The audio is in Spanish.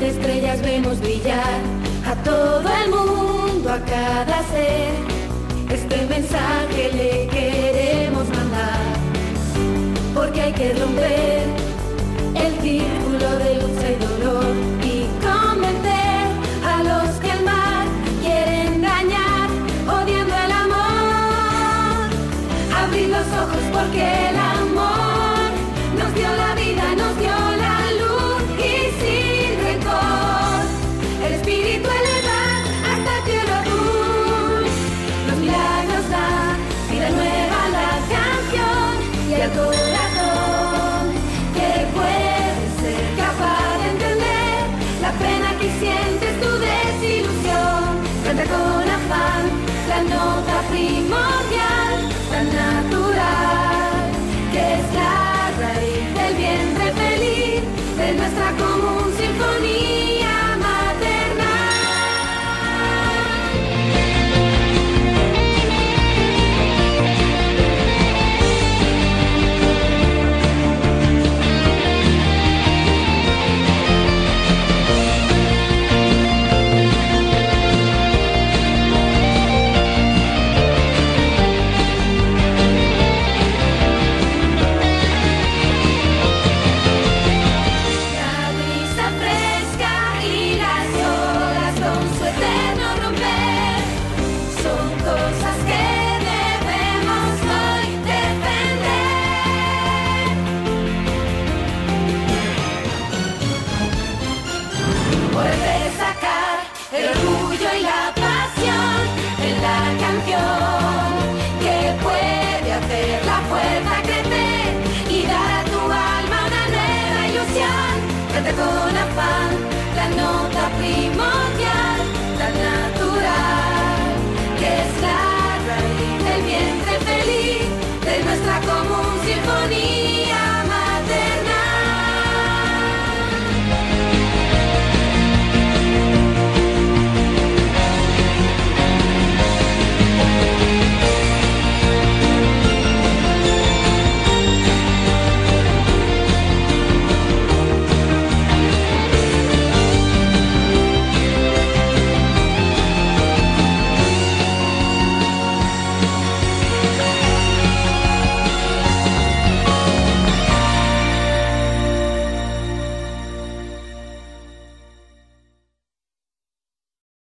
de estrellas vemos brillar a todo el mundo, a cada ser. Este mensaje le queremos mandar, porque hay que romper el círculo de lucha y dolor y convencer a los que el mar quiere engañar, odiando el amor. Abrir los ojos porque de nuestra Savior.